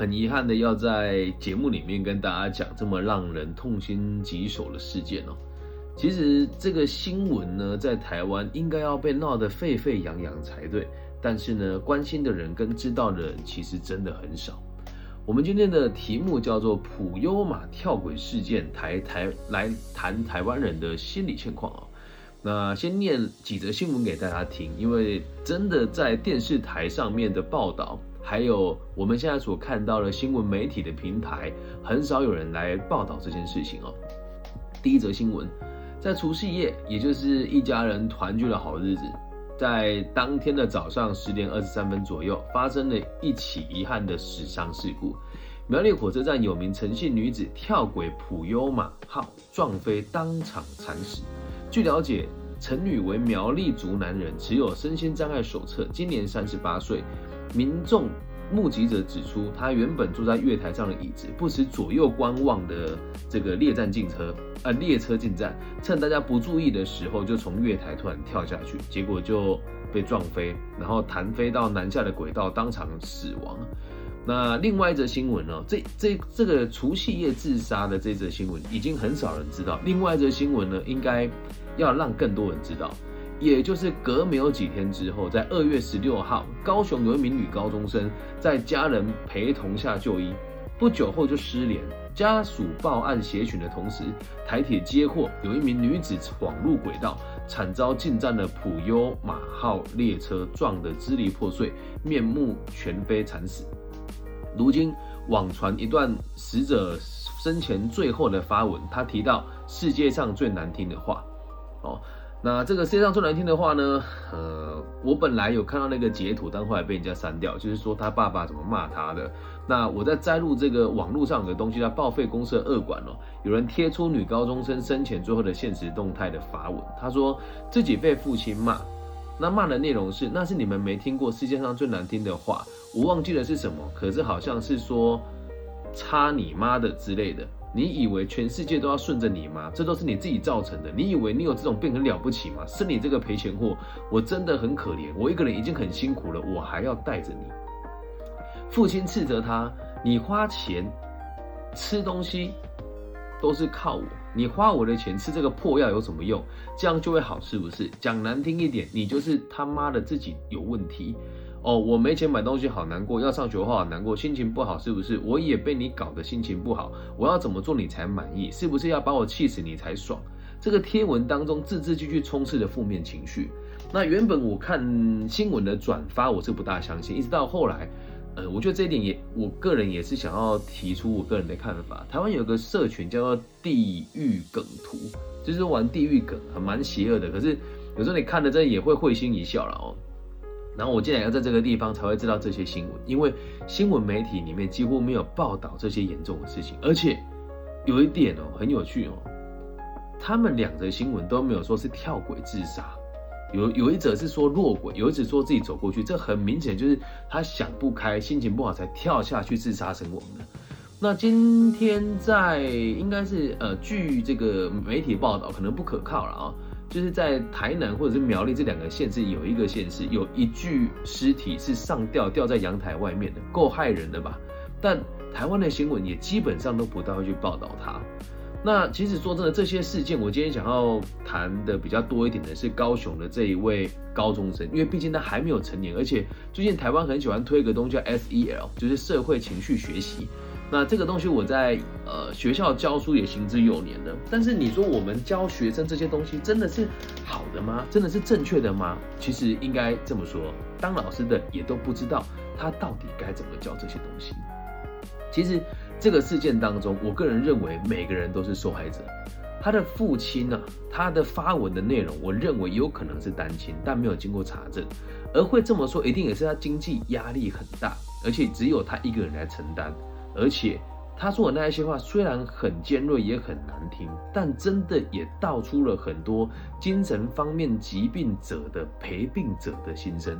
很遗憾的要在节目里面跟大家讲这么让人痛心疾首的事件哦。其实这个新闻呢，在台湾应该要被闹得沸沸扬扬才对，但是呢，关心的人跟知道的人其实真的很少。我们今天的题目叫做“普优马跳轨事件”，台台来谈台湾人的心理现况啊。那先念几则新闻给大家听，因为真的在电视台上面的报道，还有我们现在所看到的新闻媒体的平台，很少有人来报道这件事情哦。第一则新闻，在除夕夜，也就是一家人团聚的好日子，在当天的早上十点二十三分左右，发生了一起遗憾的死伤事故。苗栗火车站有名陈姓女子跳轨普悠马号撞飞，当场惨死。据了解，陈女为苗栗族男人，持有身心障碍手册，今年三十八岁。民众目击者指出，他原本坐在月台上的椅子，不时左右观望的这个列站进车，呃，列车进站，趁大家不注意的时候，就从月台突然跳下去，结果就被撞飞，然后弹飞到南下的轨道，当场死亡。那另外一则新闻呢？这这这个除夕夜自杀的这则新闻，已经很少人知道。另外一则新闻呢，应该要让更多人知道。也就是隔没有几天之后，在二月十六号，高雄有一名女高中生在家人陪同下就医，不久后就失联。家属报案协寻的同时，台铁接获有一名女子闯入轨道，惨遭进站的普优马号列车撞得支离破碎，面目全非，惨死。如今网传一段死者生前最后的发文，他提到世界上最难听的话。哦，那这个世界上最难听的话呢？呃，我本来有看到那个截图，但后来被人家删掉，就是说他爸爸怎么骂他的。那我在摘录这个网络上的东西，叫报废公司的恶管哦。有人贴出女高中生生前最后的现实动态的发文，他说自己被父亲骂。那骂的内容是，那是你们没听过世界上最难听的话，我忘记了是什么，可是好像是说，擦你妈的之类的。你以为全世界都要顺着你吗？这都是你自己造成的。你以为你有这种病很了不起吗？是你这个赔钱货，我真的很可怜。我一个人已经很辛苦了，我还要带着你。父亲斥责他，你花钱吃东西都是靠我。你花我的钱吃这个破药有什么用？这样就会好是不是？讲难听一点，你就是他妈的自己有问题哦！我没钱买东西好难过，要上学的话好难过，心情不好是不是？我也被你搞得心情不好，我要怎么做你才满意？是不是要把我气死你才爽？这个贴文当中字字句句充斥着负面情绪。那原本我看新闻的转发我是不大相信，一直到后来。呃，我觉得这一点也，我个人也是想要提出我个人的看法。台湾有个社群叫做“地狱梗图”，就是玩地狱梗，还蛮邪恶的。可是有时候你看了这也会会心一笑了哦。然后我竟然要在这个地方才会知道这些新闻，因为新闻媒体里面几乎没有报道这些严重的事情，而且有一点哦很有趣哦，他们两则新闻都没有说是跳轨自杀。有有一则是说落轨，有一则说自己走过去，这很明显就是他想不开，心情不好才跳下去自杀身亡的。那今天在应该是呃，据这个媒体报道，可能不可靠了啊，就是在台南或者是苗栗这两个县市，有一个县市有一具尸体是上吊吊在阳台外面的，够害人的吧？但台湾的新闻也基本上都不大会去报道它。那其实说真的，这些事件我今天想要谈的比较多一点的是高雄的这一位高中生，因为毕竟他还没有成年，而且最近台湾很喜欢推一个东西叫 SEL，就是社会情绪学习。那这个东西我在呃学校教书也行之有年了，但是你说我们教学生这些东西真的是好的吗？真的是正确的吗？其实应该这么说，当老师的也都不知道他到底该怎么教这些东西。其实。这个事件当中，我个人认为每个人都是受害者。他的父亲呢，他的发文的内容，我认为有可能是单亲，但没有经过查证。而会这么说，一定也是他经济压力很大，而且只有他一个人来承担。而且他说的那一些话虽然很尖锐，也很难听，但真的也道出了很多精神方面疾病者的陪病者的心声，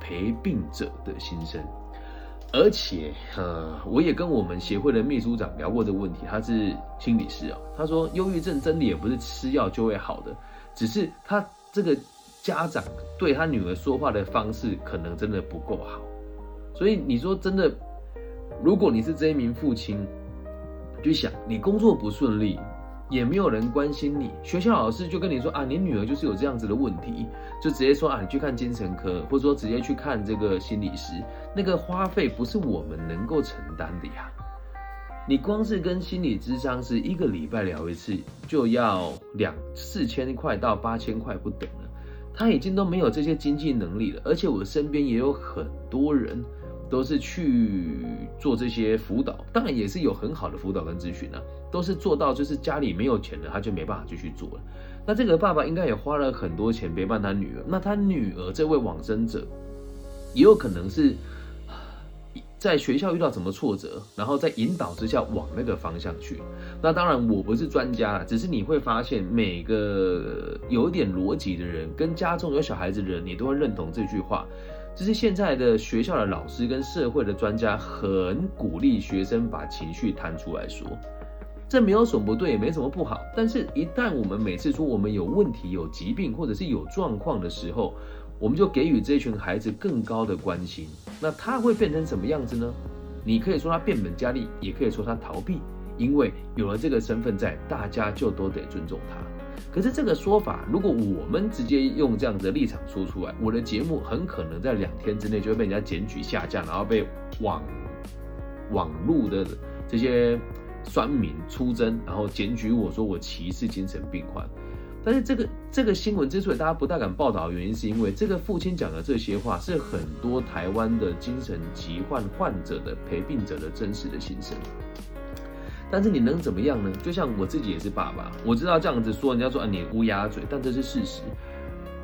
陪病者的心声。而且，呃，我也跟我们协会的秘书长聊过这个问题，他是心理师哦。他说，忧郁症真的也不是吃药就会好的，只是他这个家长对他女儿说话的方式可能真的不够好。所以你说真的，如果你是这一名父亲，就想你工作不顺利，也没有人关心你，学校老师就跟你说啊，你女儿就是有这样子的问题，就直接说啊，你去看精神科，或者说直接去看这个心理师，那个花费不是我们能够承担的呀。你光是跟心理咨商是一个礼拜聊一次，就要两四千块到八千块不等了。他已经都没有这些经济能力了，而且我身边也有很多人都是去做这些辅导，当然也是有很好的辅导跟咨询啊，都是做到就是家里没有钱了，他就没办法继续做了。那这个爸爸应该也花了很多钱陪伴他女儿，那他女儿这位往生者，也有可能是。在学校遇到什么挫折，然后在引导之下往那个方向去。那当然我不是专家，只是你会发现每个有点逻辑的人，跟家中有小孩子的人，你都会认同这句话。只是现在的学校的老师跟社会的专家很鼓励学生把情绪谈出来说，这没有什么不对，也没什么不好。但是，一旦我们每次说我们有问题、有疾病或者是有状况的时候，我们就给予这群孩子更高的关心，那他会变成什么样子呢？你可以说他变本加厉，也可以说他逃避，因为有了这个身份在，大家就都得尊重他。可是这个说法，如果我们直接用这样子的立场说出来，我的节目很可能在两天之内就会被人家检举下架，然后被网网路的这些酸民出征，然后检举我说我歧视精神病患。但是这个这个新闻之所以大家不大敢报道的原因，是因为这个父亲讲的这些话是很多台湾的精神疾患患者的陪病者的真实的心声。但是你能怎么样呢？就像我自己也是爸爸，我知道这样子说人家说啊你乌鸦嘴，但这是事实。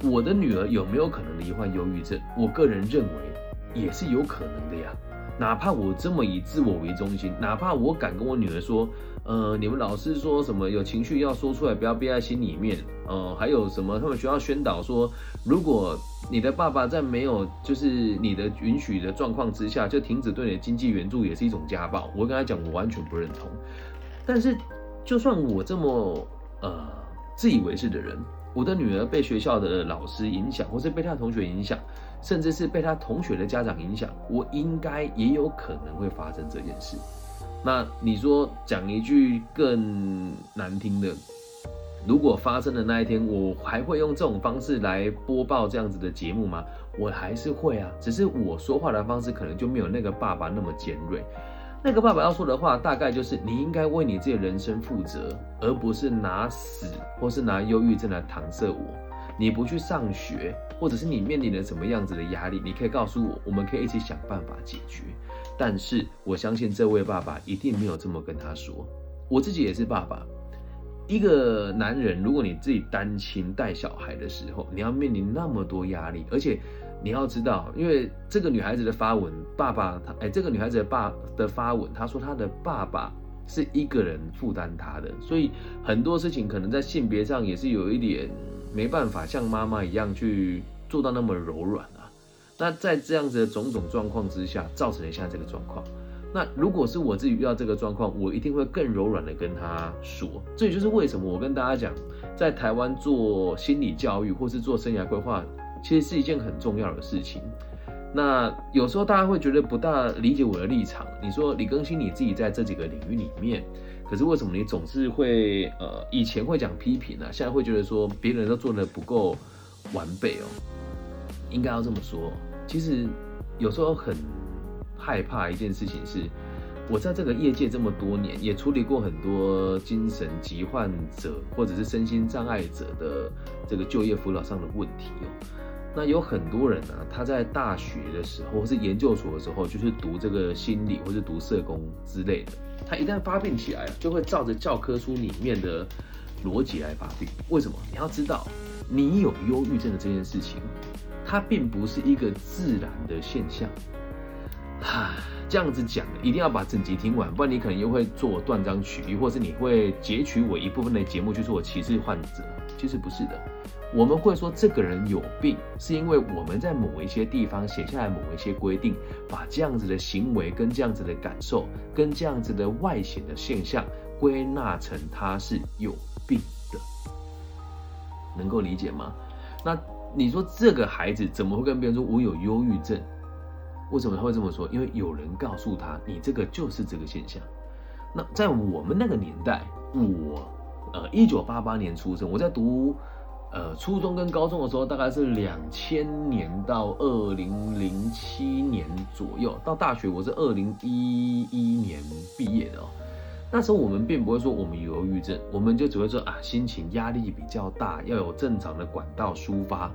我的女儿有没有可能罹患忧郁症？我个人认为也是有可能的呀。哪怕我这么以自我为中心，哪怕我敢跟我女儿说。呃，你们老师说什么有情绪要说出来，不要憋在心里面。呃，还有什么？他们学校宣导说，如果你的爸爸在没有就是你的允许的状况之下，就停止对你的经济援助，也是一种家暴。我跟他讲，我完全不认同。但是，就算我这么呃自以为是的人，我的女儿被学校的老师影响，或是被他同学影响，甚至是被他同学的家长影响，我应该也有可能会发生这件事。那你说讲一句更难听的，如果发生的那一天，我还会用这种方式来播报这样子的节目吗？我还是会啊，只是我说话的方式可能就没有那个爸爸那么尖锐。那个爸爸要说的话，大概就是你应该为你自己人生负责，而不是拿死或是拿忧郁症来搪塞我。你不去上学，或者是你面临了什么样子的压力，你可以告诉我，我们可以一起想办法解决。但是我相信这位爸爸一定没有这么跟他说。我自己也是爸爸，一个男人，如果你自己单亲带小孩的时候，你要面临那么多压力，而且你要知道，因为这个女孩子的发文，爸爸他哎，这个女孩子的爸的发文，她说她的爸爸是一个人负担她的，所以很多事情可能在性别上也是有一点没办法像妈妈一样去做到那么柔软啊。那在这样子的种种状况之下，造成了现在这个状况。那如果是我自己遇到这个状况，我一定会更柔软的跟他说。这也就是为什么我跟大家讲，在台湾做心理教育或是做生涯规划，其实是一件很重要的事情。那有时候大家会觉得不大理解我的立场。你说李更新你自己在这几个领域里面，可是为什么你总是会呃以前会讲批评呢？现在会觉得说别人都做的不够完备哦？应该要这么说。其实有时候很害怕一件事情是，我在这个业界这么多年，也处理过很多精神疾患者或者是身心障碍者的这个就业辅导上的问题哦。那有很多人呢，他在大学的时候或是研究所的时候，就是读这个心理或是读社工之类的，他一旦发病起来，就会照着教科书里面的逻辑来发病。为什么？你要知道，你有忧郁症的这件事情。它并不是一个自然的现象，哈，这样子讲一定要把整集听完，不然你可能又会做断章取义，或是你会截取我一部分的节目去做歧视患者。其实不是的，我们会说这个人有病，是因为我们在某一些地方写下来某一些规定，把这样子的行为跟这样子的感受跟这样子的外显的现象归纳成他是有病的，能够理解吗？那。你说这个孩子怎么会跟别人说我有忧郁症？为什么他会这么说？因为有人告诉他，你这个就是这个现象。那在我们那个年代，我呃一九八八年出生，我在读呃初中跟高中的时候，大概是两千年到二零零七年左右。到大学我是二零一一年毕业的哦。那时候我们并不会说我们有忧郁症，我们就只会说啊心情压力比较大，要有正常的管道抒发。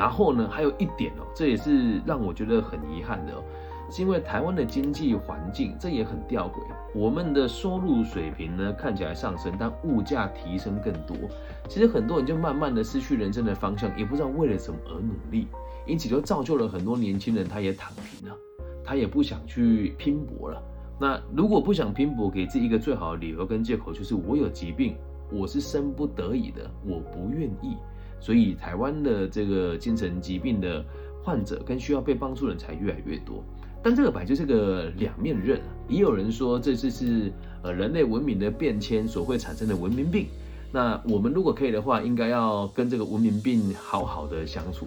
然后呢，还有一点哦，这也是让我觉得很遗憾的哦，是因为台湾的经济环境，这也很吊诡。我们的收入水平呢看起来上升，但物价提升更多。其实很多人就慢慢的失去人生的方向，也不知道为了什么而努力，因此就造就了很多年轻人他也躺平了，他也不想去拼搏了。那如果不想拼搏，给自己一个最好的理由跟借口就是我有疾病，我是生不得已的，我不愿意。所以台湾的这个精神疾病的患者跟需要被帮助的人才越来越多，但这个本来就是个两面刃，也有人说这次是呃人类文明的变迁所会产生的文明病。那我们如果可以的话，应该要跟这个文明病好好的相处。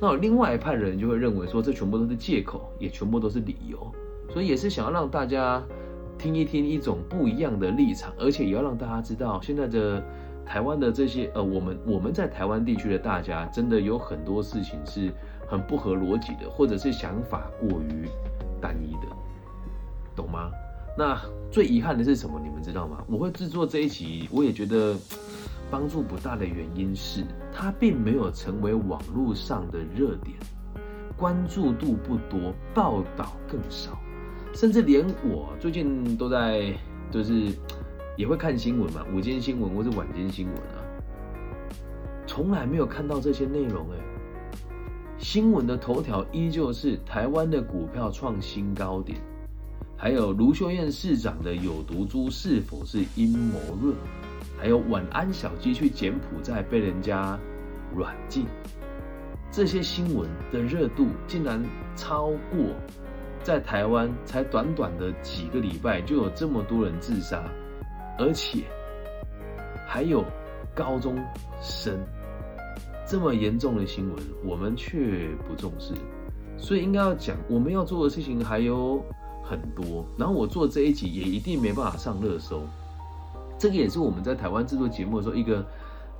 那另外一派人就会认为说，这全部都是借口，也全部都是理由。所以也是想要让大家听一听一种不一样的立场，而且也要让大家知道现在的。台湾的这些呃，我们我们在台湾地区的大家，真的有很多事情是很不合逻辑的，或者是想法过于单一的，懂吗？那最遗憾的是什么？你们知道吗？我会制作这一集，我也觉得帮助不大的原因是，它并没有成为网络上的热点，关注度不多，报道更少，甚至连我最近都在就是。也会看新闻嘛，午间新闻或是晚间新闻啊，从来没有看到这些内容哎。新闻的头条依旧是台湾的股票创新高点，还有卢秀燕市长的有毒猪是否是阴谋论，还有晚安小鸡去柬埔寨被人家软禁，这些新闻的热度竟然超过在台湾才短短的几个礼拜就有这么多人自杀。而且还有高中生这么严重的新闻，我们却不重视，所以应该要讲我们要做的事情还有很多。然后我做这一集也一定没办法上热搜，这个也是我们在台湾制作节目的时候一个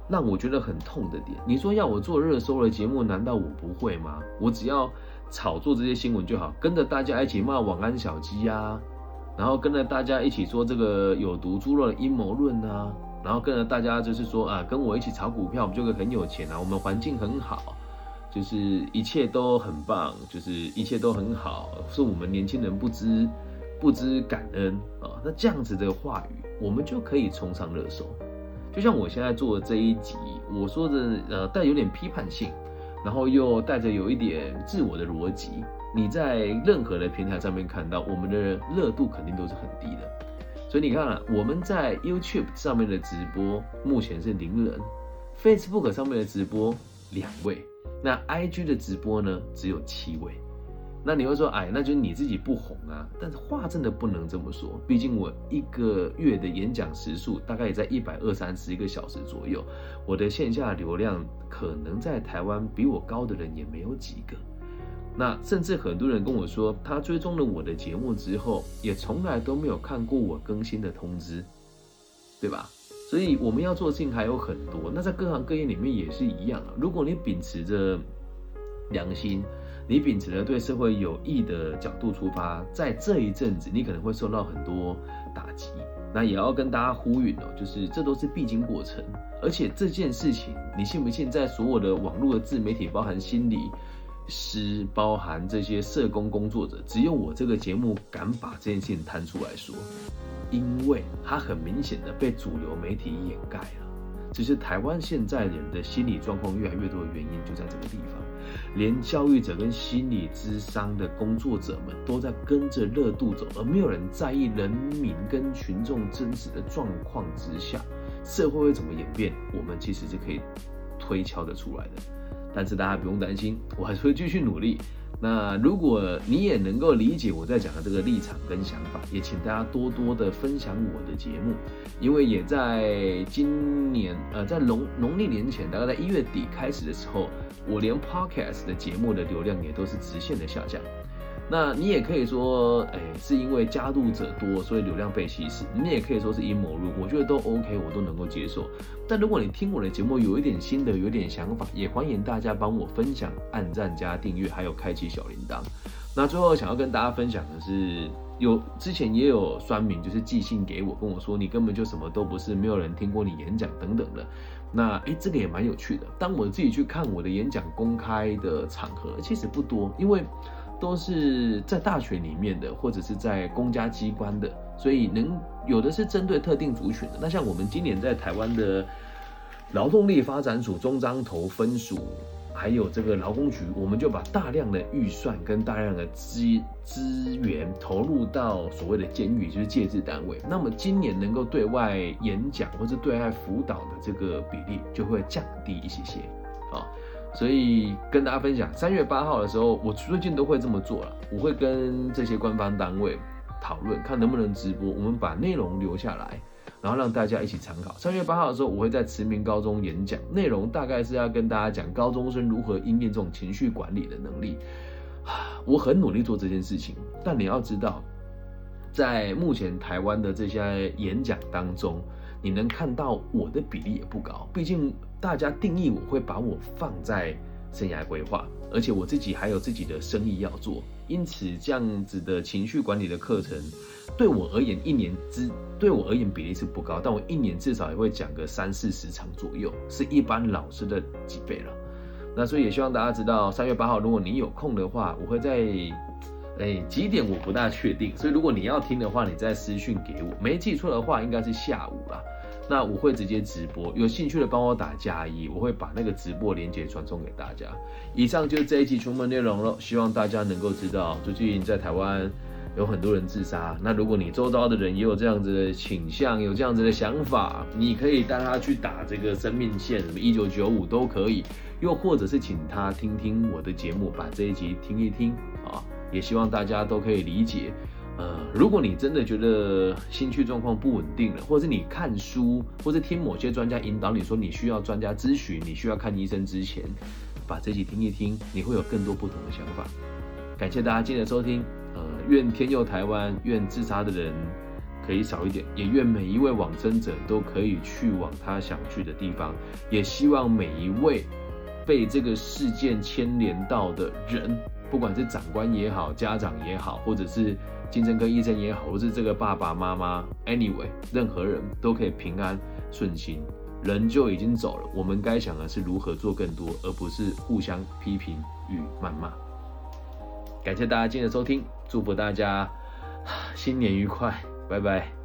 让我觉得很痛的点。你说要我做热搜的节目，难道我不会吗？我只要炒作这些新闻就好，跟着大家一起骂晚安小鸡呀。然后跟着大家一起说这个有毒猪肉的阴谋论啊，然后跟着大家就是说啊，跟我一起炒股票，我们就会很有钱啊，我们环境很好，就是一切都很棒，就是一切都很好，是我们年轻人不知不知感恩啊。那这样子的话语，我们就可以冲上热搜。就像我现在做的这一集，我说的呃带有点批判性，然后又带着有一点自我的逻辑。你在任何的平台上面看到我们的热度肯定都是很低的，所以你看啊，我们在 YouTube 上面的直播目前是零人，Facebook 上面的直播两位，那 IG 的直播呢只有七位。那你会说，哎，那就是你自己不红啊？但是话真的不能这么说，毕竟我一个月的演讲时数大概也在一百二三十一个小时左右，我的线下流量可能在台湾比我高的人也没有几个。那甚至很多人跟我说，他追踪了我的节目之后，也从来都没有看过我更新的通知，对吧？所以我们要做的事情还有很多。那在各行各业里面也是一样啊。如果你秉持着良心，你秉持着对社会有益的角度出发，在这一阵子你可能会受到很多打击。那也要跟大家呼吁哦，就是这都是必经过程，而且这件事情，你信不信？在所有的网络的自媒体，包含心理。师包含这些社工工作者，只有我这个节目敢把这件事情摊出来说，因为它很明显的被主流媒体掩盖了。只是台湾现在人的心理状况越来越多的原因就在这个地方，连教育者跟心理咨商的工作者们都在跟着热度走，而没有人在意人民跟群众真实的状况之下，社会会怎么演变，我们其实是可以推敲的出来的。但是大家不用担心，我还是会继续努力。那如果你也能够理解我在讲的这个立场跟想法，也请大家多多的分享我的节目，因为也在今年，呃，在农农历年前，大概在一月底开始的时候，我连 podcast 的节目的流量也都是直线的下降。那你也可以说，哎，是因为加入者多，所以流量被稀释。你也可以说是阴谋论，我觉得都 OK，我都能够接受。但如果你听我的节目有一点心得，有点想法，也欢迎大家帮我分享、按赞加订阅，还有开启小铃铛。那最后想要跟大家分享的是，有之前也有酸民就是寄信给我，跟我说你根本就什么都不是，没有人听过你演讲等等的。那哎，这个也蛮有趣的。当我自己去看我的演讲公开的场合，其实不多，因为。都是在大学里面的，或者是在公家机关的，所以能有的是针对特定族群的。那像我们今年在台湾的劳动力发展署中彰投分署，还有这个劳工局，我们就把大量的预算跟大量的资资源投入到所谓的监狱，就是戒治单位。那么今年能够对外演讲或者对外辅导的这个比例就会降低一些些，啊。所以跟大家分享，三月八号的时候，我最近都会这么做了。我会跟这些官方单位讨论，看能不能直播，我们把内容留下来，然后让大家一起参考。三月八号的时候，我会在慈明高中演讲，内容大概是要跟大家讲高中生如何应变这种情绪管理的能力。我很努力做这件事情，但你要知道，在目前台湾的这些演讲当中。你能看到我的比例也不高，毕竟大家定义我会把我放在生涯规划，而且我自己还有自己的生意要做，因此这样子的情绪管理的课程，对我而言一年之对我而言比例是不高，但我一年至少也会讲个三四十场左右，是一般老师的几倍了。那所以也希望大家知道，三月八号如果你有空的话，我会在哎几点我不大确定，所以如果你要听的话，你再私讯给我，没记错的话应该是下午啦。那我会直接直播，有兴趣的帮我打加一，我会把那个直播链接传送给大家。以上就是这一集出门内容了，希望大家能够知道，最近在台湾有很多人自杀。那如果你周遭的人也有这样子的倾向，有这样子的想法，你可以带他去打这个生命线，什么一九九五都可以，又或者是请他听听我的节目，把这一集听一听啊，也希望大家都可以理解。呃，如果你真的觉得心绪状况不稳定了，或者是你看书，或者听某些专家引导你说你需要专家咨询，你需要看医生之前，把这集听一听，你会有更多不同的想法。感谢大家今天的收听，呃，愿天佑台湾，愿自杀的人可以少一点，也愿每一位往生者都可以去往他想去的地方，也希望每一位被这个事件牵连到的人，不管是长官也好，家长也好，或者是。精神科医生也好，或是这个爸爸妈妈，anyway，任何人都可以平安顺心。人就已经走了，我们该想的是如何做更多，而不是互相批评与谩骂。感谢大家今天的收听，祝福大家新年愉快，拜拜。